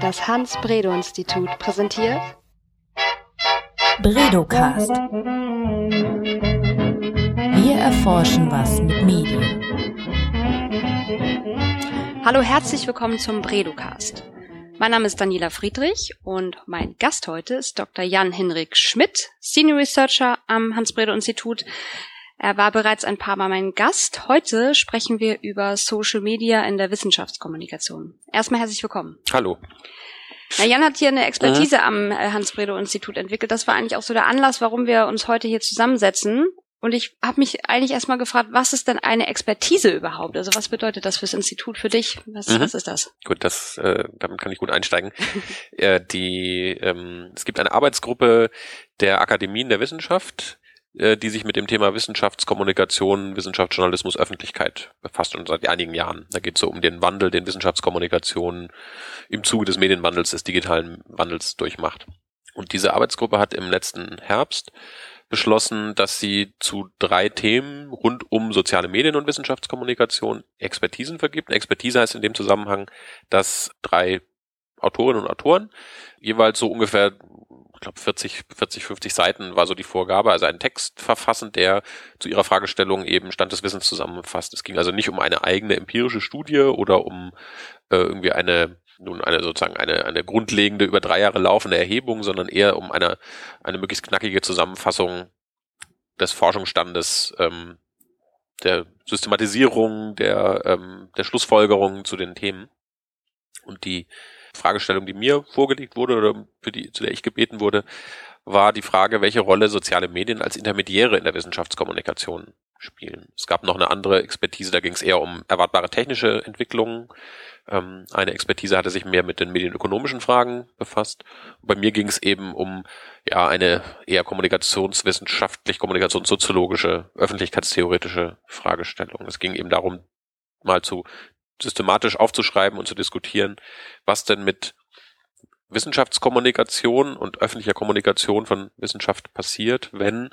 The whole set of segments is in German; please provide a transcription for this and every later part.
Das Hans-Bredow-Institut präsentiert Bredocast. Wir erforschen was mit Medien. Hallo, herzlich willkommen zum Bredocast. Mein Name ist Daniela Friedrich und mein Gast heute ist Dr. Jan-Henrik Schmidt, Senior Researcher am Hans-Bredow-Institut. Er war bereits ein paar Mal mein Gast. Heute sprechen wir über Social Media in der Wissenschaftskommunikation. Erstmal herzlich willkommen. Hallo. Na, Jan hat hier eine Expertise mhm. am äh, Hans-Bredow-Institut entwickelt. Das war eigentlich auch so der Anlass, warum wir uns heute hier zusammensetzen. Und ich habe mich eigentlich erstmal gefragt, was ist denn eine Expertise überhaupt? Also was bedeutet das fürs Institut für dich? Was, mhm. was ist das? Gut, das äh, damit kann ich gut einsteigen. äh, die ähm, es gibt eine Arbeitsgruppe der Akademien der Wissenschaft, äh, die sich mit dem Thema Wissenschaftskommunikation, Wissenschaftsjournalismus, Öffentlichkeit befasst und seit einigen Jahren. Da geht es so um den Wandel, den Wissenschaftskommunikation im Zuge des Medienwandels, des digitalen Wandels durchmacht. Und diese Arbeitsgruppe hat im letzten Herbst beschlossen, dass sie zu drei Themen rund um soziale Medien und Wissenschaftskommunikation Expertisen vergibt. Expertise heißt in dem Zusammenhang, dass drei Autorinnen und Autoren jeweils so ungefähr ich glaube 40, 40, 50 Seiten war so die Vorgabe, also einen Text verfassen, der zu ihrer Fragestellung eben Stand des Wissens zusammenfasst. Es ging also nicht um eine eigene empirische Studie oder um äh, irgendwie eine nun eine sozusagen eine, eine grundlegende über drei Jahre laufende Erhebung, sondern eher um eine, eine möglichst knackige Zusammenfassung des Forschungsstandes, ähm, der Systematisierung, der, ähm, der Schlussfolgerungen zu den Themen. Und die Fragestellung, die mir vorgelegt wurde oder für die, zu der ich gebeten wurde, war die Frage, welche Rolle soziale Medien als Intermediäre in der Wissenschaftskommunikation spielen. Es gab noch eine andere Expertise, da ging es eher um erwartbare technische Entwicklungen. Ähm, eine Expertise hatte sich mehr mit den medienökonomischen Fragen befasst. Bei mir ging es eben um ja eine eher kommunikationswissenschaftlich, kommunikationssoziologische, öffentlichkeitstheoretische Fragestellung. Es ging eben darum, mal zu systematisch aufzuschreiben und zu diskutieren, was denn mit Wissenschaftskommunikation und öffentlicher Kommunikation von Wissenschaft passiert, wenn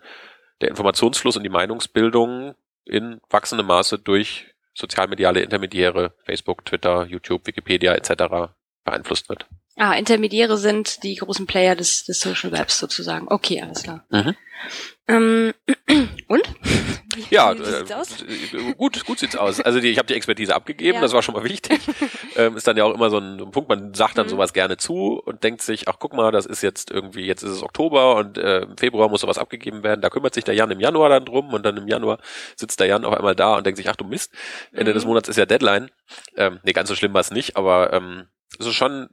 der Informationsfluss und die Meinungsbildung in wachsendem Maße durch sozialmediale Intermediäre, Facebook, Twitter, YouTube, Wikipedia etc. beeinflusst wird. Ah, Intermediäre sind die großen Player des, des Social Webs sozusagen. Okay, alles klar. Mhm. Ähm, und? Wie, ja, wie sieht's äh, aus? gut, gut sieht's aus. Also die, ich habe die Expertise abgegeben, ja. das war schon mal wichtig. ähm, ist dann ja auch immer so ein, ein Punkt, man sagt dann mhm. sowas gerne zu und denkt sich, ach guck mal, das ist jetzt irgendwie, jetzt ist es Oktober und äh, im Februar muss sowas abgegeben werden. Da kümmert sich der Jan im Januar dann drum und dann im Januar sitzt der Jan auf einmal da und denkt sich, ach du Mist, Ende mhm. des Monats ist ja Deadline. Ähm, nee, ganz so schlimm war es nicht, aber ähm, es ist schon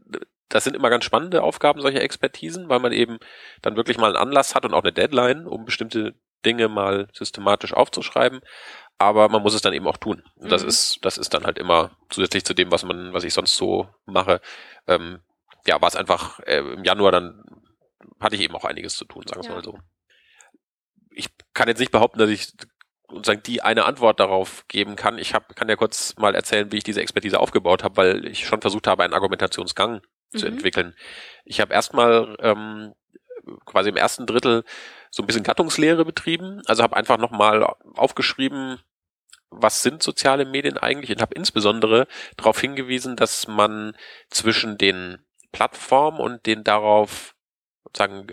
das sind immer ganz spannende Aufgaben solcher Expertisen, weil man eben dann wirklich mal einen Anlass hat und auch eine Deadline, um bestimmte Dinge mal systematisch aufzuschreiben. Aber man muss es dann eben auch tun. Und das mhm. ist, das ist dann halt immer zusätzlich zu dem, was man, was ich sonst so mache. Ähm, ja, war es einfach äh, im Januar dann hatte ich eben auch einiges zu tun, sagen wir ja. mal so. Ich kann jetzt nicht behaupten, dass ich sozusagen die eine Antwort darauf geben kann. Ich hab, kann ja kurz mal erzählen, wie ich diese Expertise aufgebaut habe, weil ich schon versucht habe, einen Argumentationsgang mhm. zu entwickeln. Ich habe erstmal ähm, quasi im ersten Drittel so ein bisschen Gattungslehre betrieben. Also habe einfach nochmal aufgeschrieben, was sind soziale Medien eigentlich und habe insbesondere darauf hingewiesen, dass man zwischen den Plattformen und den darauf sozusagen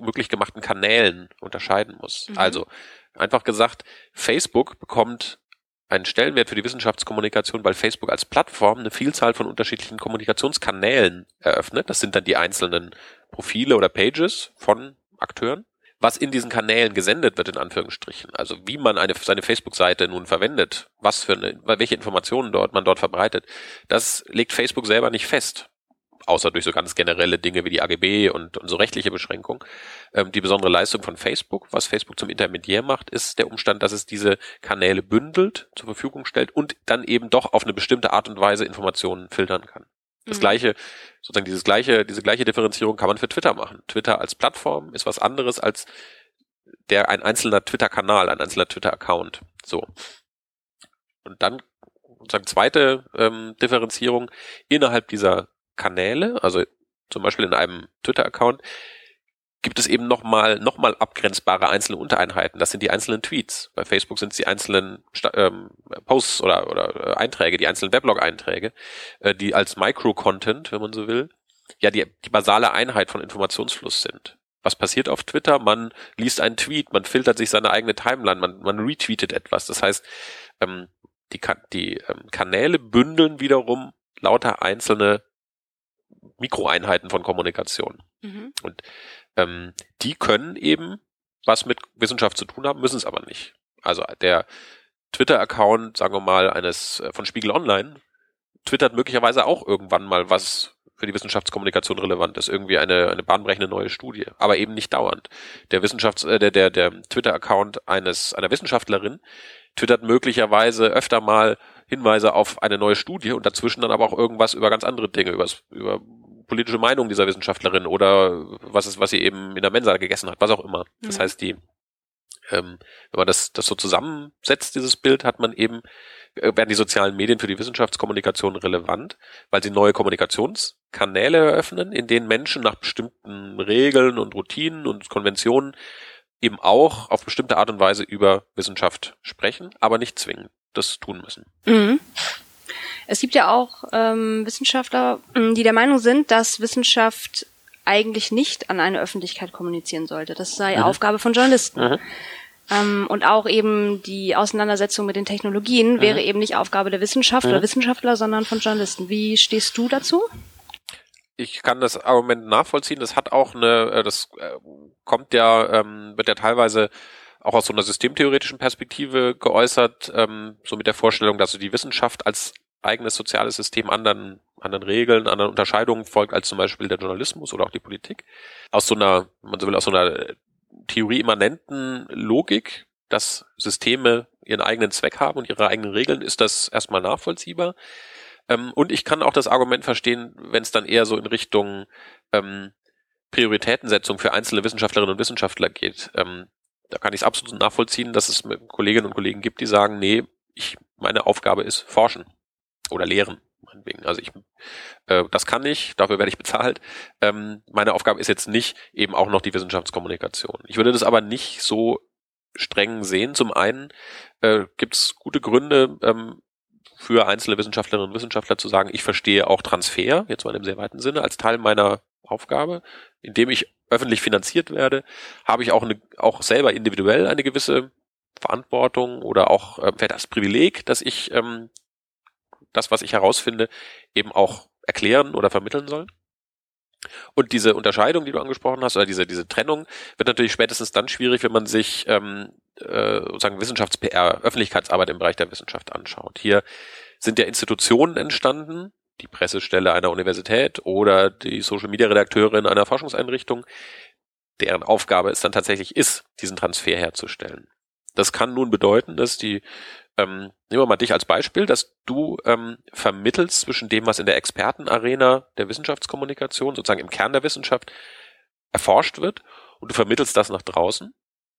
möglich gemachten Kanälen unterscheiden muss. Mhm. Also einfach gesagt, Facebook bekommt einen Stellenwert für die Wissenschaftskommunikation, weil Facebook als Plattform eine Vielzahl von unterschiedlichen Kommunikationskanälen eröffnet. Das sind dann die einzelnen Profile oder Pages von Akteuren was in diesen Kanälen gesendet wird, in Anführungsstrichen. Also wie man eine, seine Facebook-Seite nun verwendet, was für eine, welche Informationen dort man dort verbreitet, das legt Facebook selber nicht fest. Außer durch so ganz generelle Dinge wie die AGB und, und so rechtliche Beschränkungen. Ähm, die besondere Leistung von Facebook, was Facebook zum Intermediär macht, ist der Umstand, dass es diese Kanäle bündelt, zur Verfügung stellt und dann eben doch auf eine bestimmte Art und Weise Informationen filtern kann. Das mhm. gleiche, sozusagen dieses gleiche, diese gleiche Differenzierung kann man für Twitter machen. Twitter als Plattform ist was anderes als der ein einzelner Twitter-Kanal, ein einzelner Twitter-Account. So. Und dann sozusagen zweite ähm, Differenzierung innerhalb dieser Kanäle, also zum Beispiel in einem Twitter-Account, gibt es eben nochmal noch mal abgrenzbare einzelne Untereinheiten. Das sind die einzelnen Tweets. Bei Facebook sind es die einzelnen ähm, Posts oder, oder äh, Einträge, die einzelnen Weblog-Einträge, äh, die als Micro-Content, wenn man so will, ja die, die basale Einheit von Informationsfluss sind. Was passiert auf Twitter? Man liest einen Tweet, man filtert sich seine eigene Timeline, man, man retweetet etwas. Das heißt, ähm, die, die ähm, Kanäle bündeln wiederum lauter einzelne Mikroeinheiten von Kommunikation. Mhm. Und ähm, die können eben was mit Wissenschaft zu tun haben, müssen es aber nicht. Also der Twitter-Account, sagen wir mal, eines äh, von Spiegel Online, twittert möglicherweise auch irgendwann mal was für die Wissenschaftskommunikation relevant ist, irgendwie eine, eine bahnbrechende neue Studie, aber eben nicht dauernd. Der Wissenschafts, äh, der, der, der Twitter-Account eines, einer Wissenschaftlerin twittert möglicherweise öfter mal Hinweise auf eine neue Studie und dazwischen dann aber auch irgendwas über ganz andere Dinge, über, über politische Meinung dieser Wissenschaftlerin oder was ist, was sie eben in der Mensa gegessen hat, was auch immer. Mhm. Das heißt, die, ähm, wenn man das, das so zusammensetzt, dieses Bild, hat man eben, äh, werden die sozialen Medien für die Wissenschaftskommunikation relevant, weil sie neue Kommunikationskanäle eröffnen, in denen Menschen nach bestimmten Regeln und Routinen und Konventionen eben auch auf bestimmte Art und Weise über Wissenschaft sprechen, aber nicht zwingend das tun müssen. Mhm. Es gibt ja auch ähm, Wissenschaftler, mm, die der Meinung sind, dass Wissenschaft eigentlich nicht an eine Öffentlichkeit kommunizieren sollte. Das sei mhm. Aufgabe von Journalisten. Mhm. Ähm, und auch eben die Auseinandersetzung mit den Technologien mhm. wäre eben nicht Aufgabe der Wissenschaft oder mhm. Wissenschaftler, sondern von Journalisten. Wie stehst du dazu? Ich kann das Argument nachvollziehen. Das hat auch eine, äh, das äh, kommt ja, ähm, wird ja teilweise auch aus so einer systemtheoretischen Perspektive geäußert, ähm, so mit der Vorstellung, dass so die Wissenschaft als eigenes soziales System anderen, anderen Regeln, anderen Unterscheidungen folgt als zum Beispiel der Journalismus oder auch die Politik. Aus so einer, man so will, aus so einer theorieimmanenten Logik, dass Systeme ihren eigenen Zweck haben und ihre eigenen Regeln, ist das erstmal nachvollziehbar. Ähm, und ich kann auch das Argument verstehen, wenn es dann eher so in Richtung ähm, Prioritätensetzung für einzelne Wissenschaftlerinnen und Wissenschaftler geht. Ähm, da kann ich es absolut nachvollziehen, dass es Kolleginnen und Kollegen gibt, die sagen, nee, ich, meine Aufgabe ist forschen oder lehren. Meinetwegen. Also ich, äh, das kann ich, dafür werde ich bezahlt. Ähm, meine Aufgabe ist jetzt nicht eben auch noch die Wissenschaftskommunikation. Ich würde das aber nicht so streng sehen. Zum einen äh, gibt es gute Gründe ähm, für einzelne Wissenschaftlerinnen und Wissenschaftler zu sagen, ich verstehe auch Transfer, jetzt mal im sehr weiten Sinne, als Teil meiner Aufgabe, indem ich öffentlich finanziert werde, habe ich auch, eine, auch selber individuell eine gewisse Verantwortung oder auch äh, das Privileg, dass ich ähm, das, was ich herausfinde, eben auch erklären oder vermitteln soll. Und diese Unterscheidung, die du angesprochen hast, oder diese, diese Trennung, wird natürlich spätestens dann schwierig, wenn man sich ähm, äh, sozusagen Wissenschafts-PR, Öffentlichkeitsarbeit im Bereich der Wissenschaft anschaut. Hier sind ja Institutionen entstanden, die Pressestelle einer Universität oder die Social-Media-Redakteurin einer Forschungseinrichtung, deren Aufgabe es dann tatsächlich ist, diesen Transfer herzustellen. Das kann nun bedeuten, dass die, ähm, nehmen wir mal dich als Beispiel, dass du ähm, vermittelst zwischen dem, was in der Expertenarena der Wissenschaftskommunikation, sozusagen im Kern der Wissenschaft, erforscht wird und du vermittelst das nach draußen.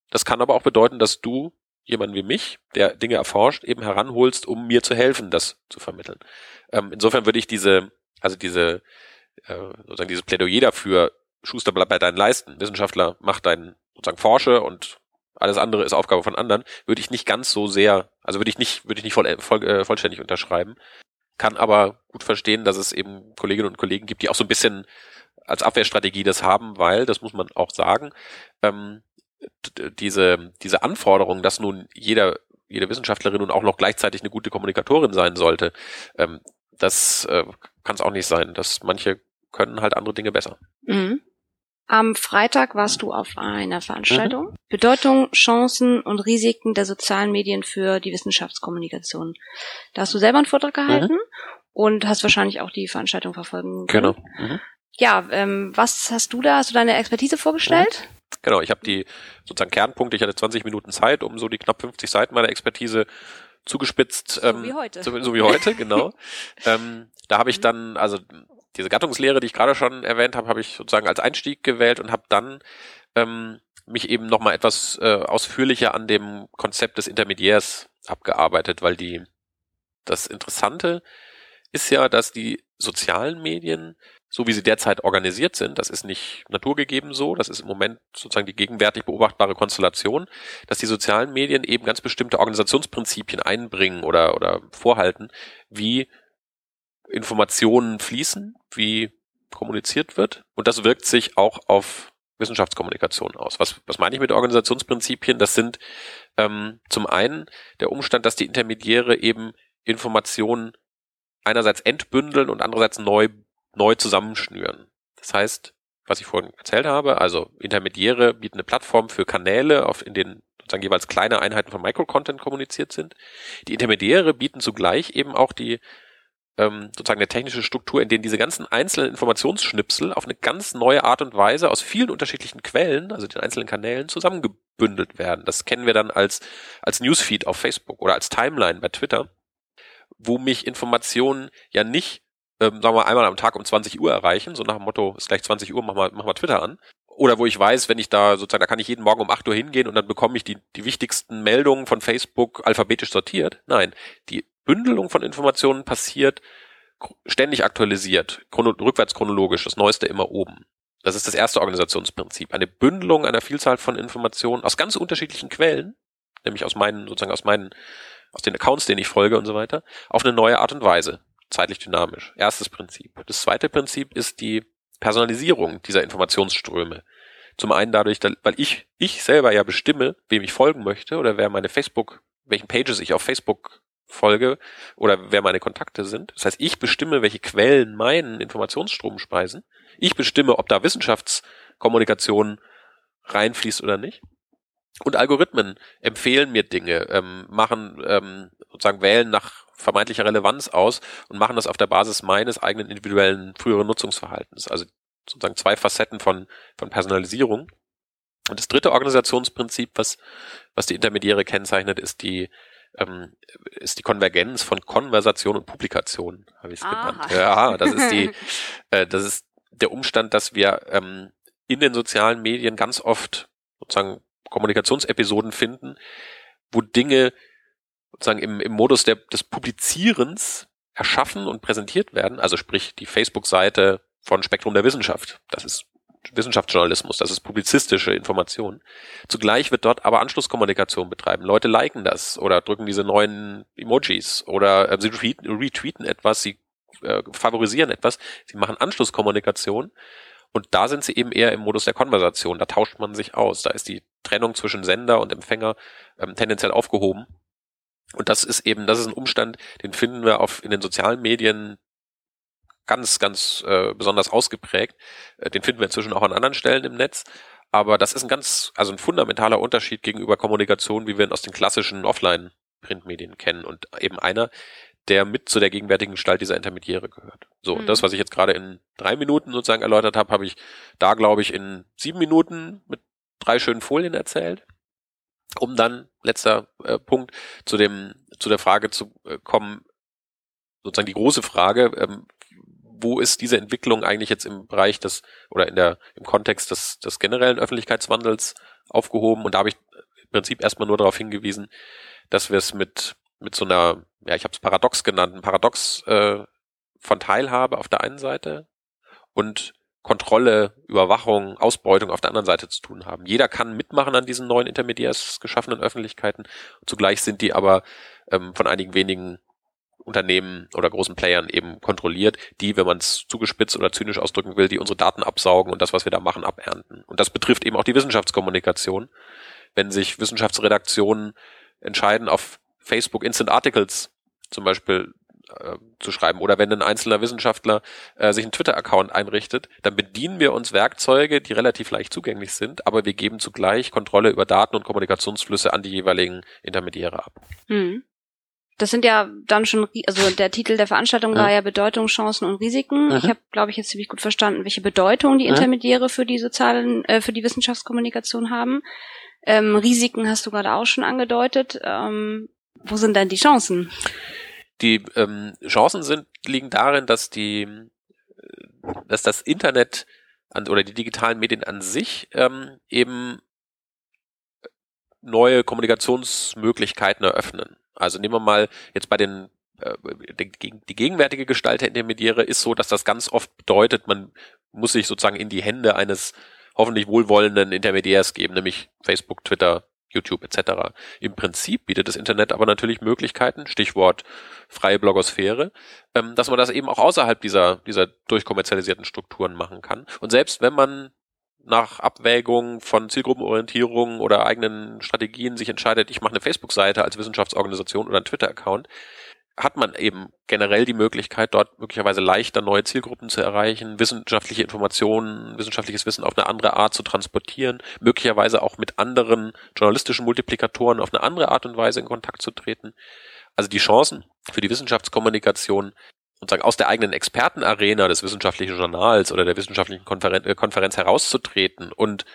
Das kann aber auch bedeuten, dass du jemanden wie mich, der Dinge erforscht, eben heranholst, um mir zu helfen, das zu vermitteln. Ähm, insofern würde ich diese, also diese, äh, sozusagen dieses Plädoyer dafür, Schuster bleibt bei deinen Leisten, Wissenschaftler macht deinen, sozusagen Forsche und alles andere ist Aufgabe von anderen, würde ich nicht ganz so sehr, also würde ich nicht, würde ich nicht voll, voll, äh, vollständig unterschreiben. Kann aber gut verstehen, dass es eben Kolleginnen und Kollegen gibt, die auch so ein bisschen als Abwehrstrategie das haben, weil, das muss man auch sagen, ähm, diese, diese Anforderung, dass nun jeder, jede Wissenschaftlerin nun auch noch gleichzeitig eine gute Kommunikatorin sein sollte, ähm, das äh, kann es auch nicht sein. Dass manche können halt andere Dinge besser. Mhm. Am Freitag warst du auf einer Veranstaltung. Mhm. Bedeutung, Chancen und Risiken der sozialen Medien für die Wissenschaftskommunikation. Da hast du selber einen Vortrag gehalten mhm. und hast wahrscheinlich auch die Veranstaltung verfolgen können. Genau. Ja, ähm, was hast du da? Hast du deine Expertise vorgestellt? Genau, ich habe die sozusagen Kernpunkte, ich hatte 20 Minuten Zeit, um so die knapp 50 Seiten meiner Expertise zugespitzt. Ähm, so wie heute. So, so wie heute, genau. ähm, da habe ich dann, also diese Gattungslehre, die ich gerade schon erwähnt habe, habe ich sozusagen als Einstieg gewählt und habe dann ähm, mich eben nochmal etwas äh, ausführlicher an dem Konzept des Intermediärs abgearbeitet, weil die das Interessante ist ja, dass die sozialen Medien so wie sie derzeit organisiert sind, das ist nicht naturgegeben so, das ist im Moment sozusagen die gegenwärtig beobachtbare Konstellation, dass die sozialen Medien eben ganz bestimmte Organisationsprinzipien einbringen oder, oder vorhalten, wie Informationen fließen, wie kommuniziert wird und das wirkt sich auch auf Wissenschaftskommunikation aus. Was, was meine ich mit Organisationsprinzipien? Das sind ähm, zum einen der Umstand, dass die Intermediäre eben Informationen einerseits entbündeln und andererseits neu, neu zusammenschnüren. Das heißt, was ich vorhin erzählt habe, also Intermediäre bieten eine Plattform für Kanäle, auf, in denen sozusagen jeweils kleine Einheiten von Microcontent kommuniziert sind. Die Intermediäre bieten zugleich eben auch die ähm, sozusagen eine technische Struktur, in denen diese ganzen einzelnen Informationsschnipsel auf eine ganz neue Art und Weise aus vielen unterschiedlichen Quellen, also den einzelnen Kanälen, zusammengebündelt werden. Das kennen wir dann als, als Newsfeed auf Facebook oder als Timeline bei Twitter, wo mich Informationen ja nicht, ähm, sagen wir mal, einmal am Tag um 20 Uhr erreichen, so nach dem Motto, ist gleich 20 Uhr, mach mal, mach mal Twitter an. Oder wo ich weiß, wenn ich da sozusagen, da kann ich jeden Morgen um 8 Uhr hingehen und dann bekomme ich die, die wichtigsten Meldungen von Facebook alphabetisch sortiert. Nein, die Bündelung von Informationen passiert ständig aktualisiert, chrono rückwärts chronologisch, das Neueste immer oben. Das ist das erste Organisationsprinzip. Eine Bündelung einer Vielzahl von Informationen aus ganz unterschiedlichen Quellen, nämlich aus meinen, sozusagen aus meinen, aus den Accounts, denen ich folge und so weiter, auf eine neue Art und Weise. Zeitlich dynamisch. Erstes Prinzip. Das zweite Prinzip ist die Personalisierung dieser Informationsströme. Zum einen dadurch, weil ich, ich selber ja bestimme, wem ich folgen möchte oder wer meine Facebook, welchen Pages ich auf Facebook folge oder wer meine Kontakte sind. Das heißt, ich bestimme, welche Quellen meinen Informationsstrom speisen. Ich bestimme, ob da Wissenschaftskommunikation reinfließt oder nicht. Und Algorithmen empfehlen mir Dinge, ähm, machen ähm, sozusagen wählen nach vermeintlicher Relevanz aus und machen das auf der Basis meines eigenen individuellen früheren Nutzungsverhaltens. Also sozusagen zwei Facetten von, von Personalisierung. Und das dritte Organisationsprinzip, was, was die Intermediäre kennzeichnet, ist die ähm, ist die Konvergenz von Konversation und Publikation, habe ich es genannt. Ja, das ist die, äh, das ist der Umstand, dass wir ähm, in den sozialen Medien ganz oft sozusagen Kommunikationsepisoden finden, wo Dinge sozusagen im, im Modus der, des Publizierens erschaffen und präsentiert werden. Also sprich die Facebook-Seite von Spektrum der Wissenschaft. Das ist Wissenschaftsjournalismus, das ist publizistische Information. Zugleich wird dort aber Anschlusskommunikation betreiben. Leute liken das oder drücken diese neuen Emojis oder äh, sie retweeten, etwas, sie äh, favorisieren etwas, sie machen Anschlusskommunikation und da sind sie eben eher im Modus der Konversation, da tauscht man sich aus, da ist die Trennung zwischen Sender und Empfänger ähm, tendenziell aufgehoben. Und das ist eben, das ist ein Umstand, den finden wir auf in den sozialen Medien ganz, ganz äh, besonders ausgeprägt. Äh, den finden wir inzwischen auch an anderen Stellen im Netz. Aber das ist ein ganz, also ein fundamentaler Unterschied gegenüber Kommunikation, wie wir ihn aus den klassischen Offline-Printmedien kennen. Und eben einer, der mit zu der gegenwärtigen Gestalt dieser Intermediäre gehört. So, mhm. das, was ich jetzt gerade in drei Minuten sozusagen erläutert habe, habe ich da, glaube ich, in sieben Minuten mit drei schönen Folien erzählt. Um dann, letzter äh, Punkt, zu dem, zu der Frage zu äh, kommen, sozusagen die große Frage, ähm, wo ist diese Entwicklung eigentlich jetzt im Bereich des oder in der im Kontext des, des generellen Öffentlichkeitswandels aufgehoben? Und da habe ich im Prinzip erstmal nur darauf hingewiesen, dass wir es mit mit so einer, ja, ich habe es Paradox genannt, ein Paradox äh, von Teilhabe auf der einen Seite und Kontrolle, Überwachung, Ausbeutung auf der anderen Seite zu tun haben. Jeder kann mitmachen an diesen neuen intermediärs geschaffenen Öffentlichkeiten. Zugleich sind die aber ähm, von einigen wenigen Unternehmen oder großen Playern eben kontrolliert, die, wenn man es zugespitzt oder zynisch ausdrücken will, die unsere Daten absaugen und das, was wir da machen, abernten. Und das betrifft eben auch die Wissenschaftskommunikation. Wenn sich Wissenschaftsredaktionen entscheiden, auf Facebook Instant Articles zum Beispiel äh, zu schreiben oder wenn ein einzelner Wissenschaftler äh, sich einen Twitter-Account einrichtet, dann bedienen wir uns Werkzeuge, die relativ leicht zugänglich sind, aber wir geben zugleich Kontrolle über Daten und Kommunikationsflüsse an die jeweiligen Intermediäre ab. Hm. Das sind ja dann schon, also der Titel der Veranstaltung ja. war ja Bedeutung, Chancen und Risiken. Mhm. Ich habe, glaube ich, jetzt ziemlich gut verstanden, welche Bedeutung die Intermediäre für die sozialen, äh, für die Wissenschaftskommunikation haben. Ähm, Risiken hast du gerade auch schon angedeutet. Ähm, wo sind denn die Chancen? Die ähm, Chancen sind, liegen darin, dass die, dass das Internet an, oder die digitalen Medien an sich ähm, eben neue Kommunikationsmöglichkeiten eröffnen. Also nehmen wir mal jetzt bei den äh, die gegenwärtige Gestalt der Intermediäre ist so, dass das ganz oft bedeutet, man muss sich sozusagen in die Hände eines hoffentlich wohlwollenden Intermediärs geben, nämlich Facebook, Twitter, YouTube etc. Im Prinzip bietet das Internet aber natürlich Möglichkeiten, Stichwort freie Blogosphäre, ähm, dass man das eben auch außerhalb dieser, dieser durchkommerzialisierten Strukturen machen kann. Und selbst wenn man nach Abwägung von Zielgruppenorientierung oder eigenen Strategien sich entscheidet, ich mache eine Facebook-Seite als Wissenschaftsorganisation oder einen Twitter-Account, hat man eben generell die Möglichkeit, dort möglicherweise leichter neue Zielgruppen zu erreichen, wissenschaftliche Informationen, wissenschaftliches Wissen auf eine andere Art zu transportieren, möglicherweise auch mit anderen journalistischen Multiplikatoren auf eine andere Art und Weise in Kontakt zu treten. Also die Chancen für die Wissenschaftskommunikation sozusagen aus der eigenen Expertenarena des wissenschaftlichen Journals oder der wissenschaftlichen Konferen äh, Konferenz herauszutreten und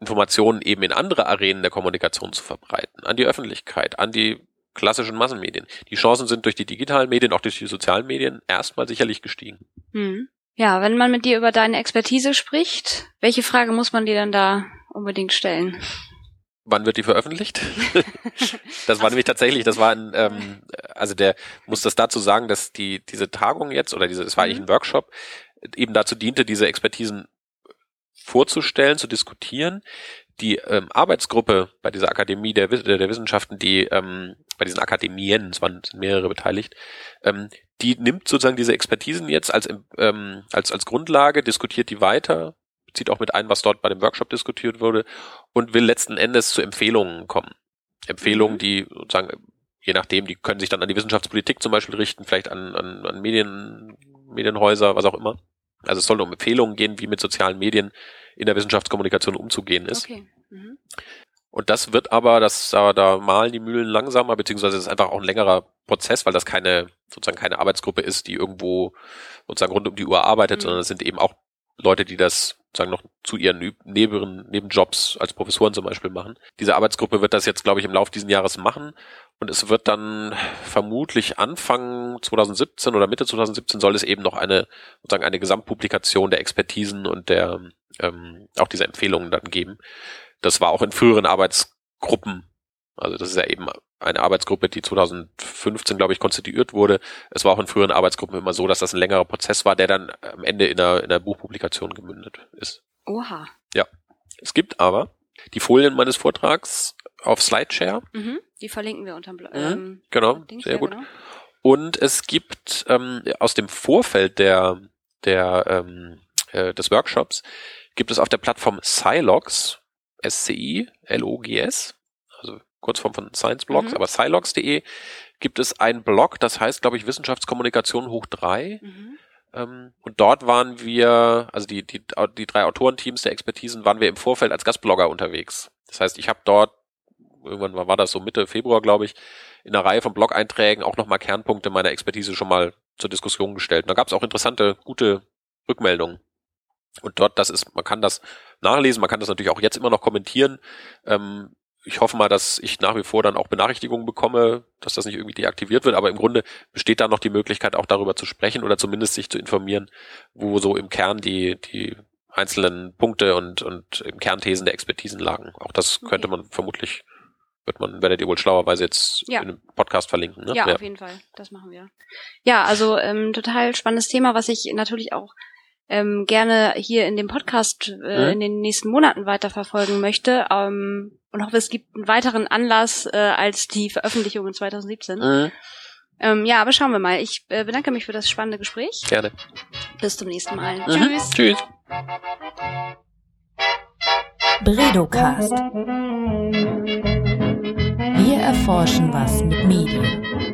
Informationen eben in andere Arenen der Kommunikation zu verbreiten, an die Öffentlichkeit, an die klassischen Massenmedien. Die Chancen sind durch die digitalen Medien, auch durch die sozialen Medien erstmal sicherlich gestiegen. Hm. Ja, wenn man mit dir über deine Expertise spricht, welche Frage muss man dir dann da unbedingt stellen? Wann wird die veröffentlicht? das war nämlich tatsächlich, das war ein, ähm, also der muss das dazu sagen, dass die diese Tagung jetzt oder diese, es war eigentlich mhm. ein Workshop, eben dazu diente, diese Expertisen vorzustellen, zu diskutieren. Die ähm, Arbeitsgruppe bei dieser Akademie der, der Wissenschaften, die ähm, bei diesen Akademien, es waren mehrere beteiligt, ähm, die nimmt sozusagen diese Expertisen jetzt als, ähm, als, als Grundlage, diskutiert die weiter, zieht auch mit ein, was dort bei dem Workshop diskutiert wurde und will letzten Endes zu Empfehlungen kommen. Empfehlungen, mhm. die sozusagen, je nachdem, die können sich dann an die Wissenschaftspolitik zum Beispiel richten, vielleicht an, an, an Medien, Medienhäuser, was auch immer. Also es soll um Empfehlungen gehen, wie mit sozialen Medien in der Wissenschaftskommunikation umzugehen ist. Okay. Mhm. Und das wird aber, das, da, da malen die Mühlen langsamer, beziehungsweise es ist einfach auch ein längerer Prozess, weil das keine, sozusagen keine Arbeitsgruppe ist, die irgendwo sozusagen rund um die Uhr arbeitet, mhm. sondern es sind eben auch Leute, die das sozusagen noch zu ihren neben, Nebenjobs als Professoren zum Beispiel machen. Diese Arbeitsgruppe wird das jetzt, glaube ich, im Laufe dieses Jahres machen und es wird dann vermutlich Anfang 2017 oder Mitte 2017 soll es eben noch eine sozusagen eine Gesamtpublikation der Expertisen und der ähm, auch diese Empfehlungen dann geben. Das war auch in früheren Arbeitsgruppen also das ist ja eben eine Arbeitsgruppe, die 2015, glaube ich, konstituiert wurde. Es war auch in früheren Arbeitsgruppen immer so, dass das ein längerer Prozess war, der dann am Ende in einer, in einer Buchpublikation gemündet ist. Oha. Ja. Es gibt aber die Folien meines Vortrags auf Slideshare. Mhm, die verlinken wir unterm Blog. Mhm, ähm, genau, sehr gut. Genau. Und es gibt ähm, aus dem Vorfeld der, der ähm, äh, des Workshops gibt es auf der Plattform Silogs, S-C-I, L-O-G-S, also Kurzform von Science Blogs, mhm. aber scilogs.de gibt es ein Blog, das heißt, glaube ich, Wissenschaftskommunikation hoch drei. Mhm. Ähm, und dort waren wir, also die, die, die drei Autorenteams der Expertisen, waren wir im Vorfeld als Gastblogger unterwegs. Das heißt, ich habe dort, irgendwann war das so Mitte Februar, glaube ich, in einer Reihe von Blog-Einträgen auch nochmal Kernpunkte meiner Expertise schon mal zur Diskussion gestellt. Und da gab es auch interessante, gute Rückmeldungen. Und dort, das ist, man kann das nachlesen, man kann das natürlich auch jetzt immer noch kommentieren. Ähm, ich hoffe mal, dass ich nach wie vor dann auch Benachrichtigungen bekomme, dass das nicht irgendwie deaktiviert wird, aber im Grunde besteht da noch die Möglichkeit, auch darüber zu sprechen oder zumindest sich zu informieren, wo so im Kern die, die einzelnen Punkte und, und im Kernthesen der Expertisen lagen. Auch das okay. könnte man vermutlich, wird man, werdet ihr wohl schlauerweise jetzt ja. in einem Podcast verlinken. Ne? Ja, ja, auf jeden Fall. Das machen wir. Ja, also ähm, total spannendes Thema, was ich natürlich auch ähm, gerne hier in dem Podcast äh, mhm. in den nächsten Monaten weiterverfolgen möchte ähm, und hoffe, es gibt einen weiteren Anlass äh, als die Veröffentlichung in 2017. Mhm. Ähm, ja, aber schauen wir mal. Ich äh, bedanke mich für das spannende Gespräch. Gerne. Bis zum nächsten Mal. Mhm. Tschüss. Tschüss. Bredocast. Wir erforschen was mit Medien.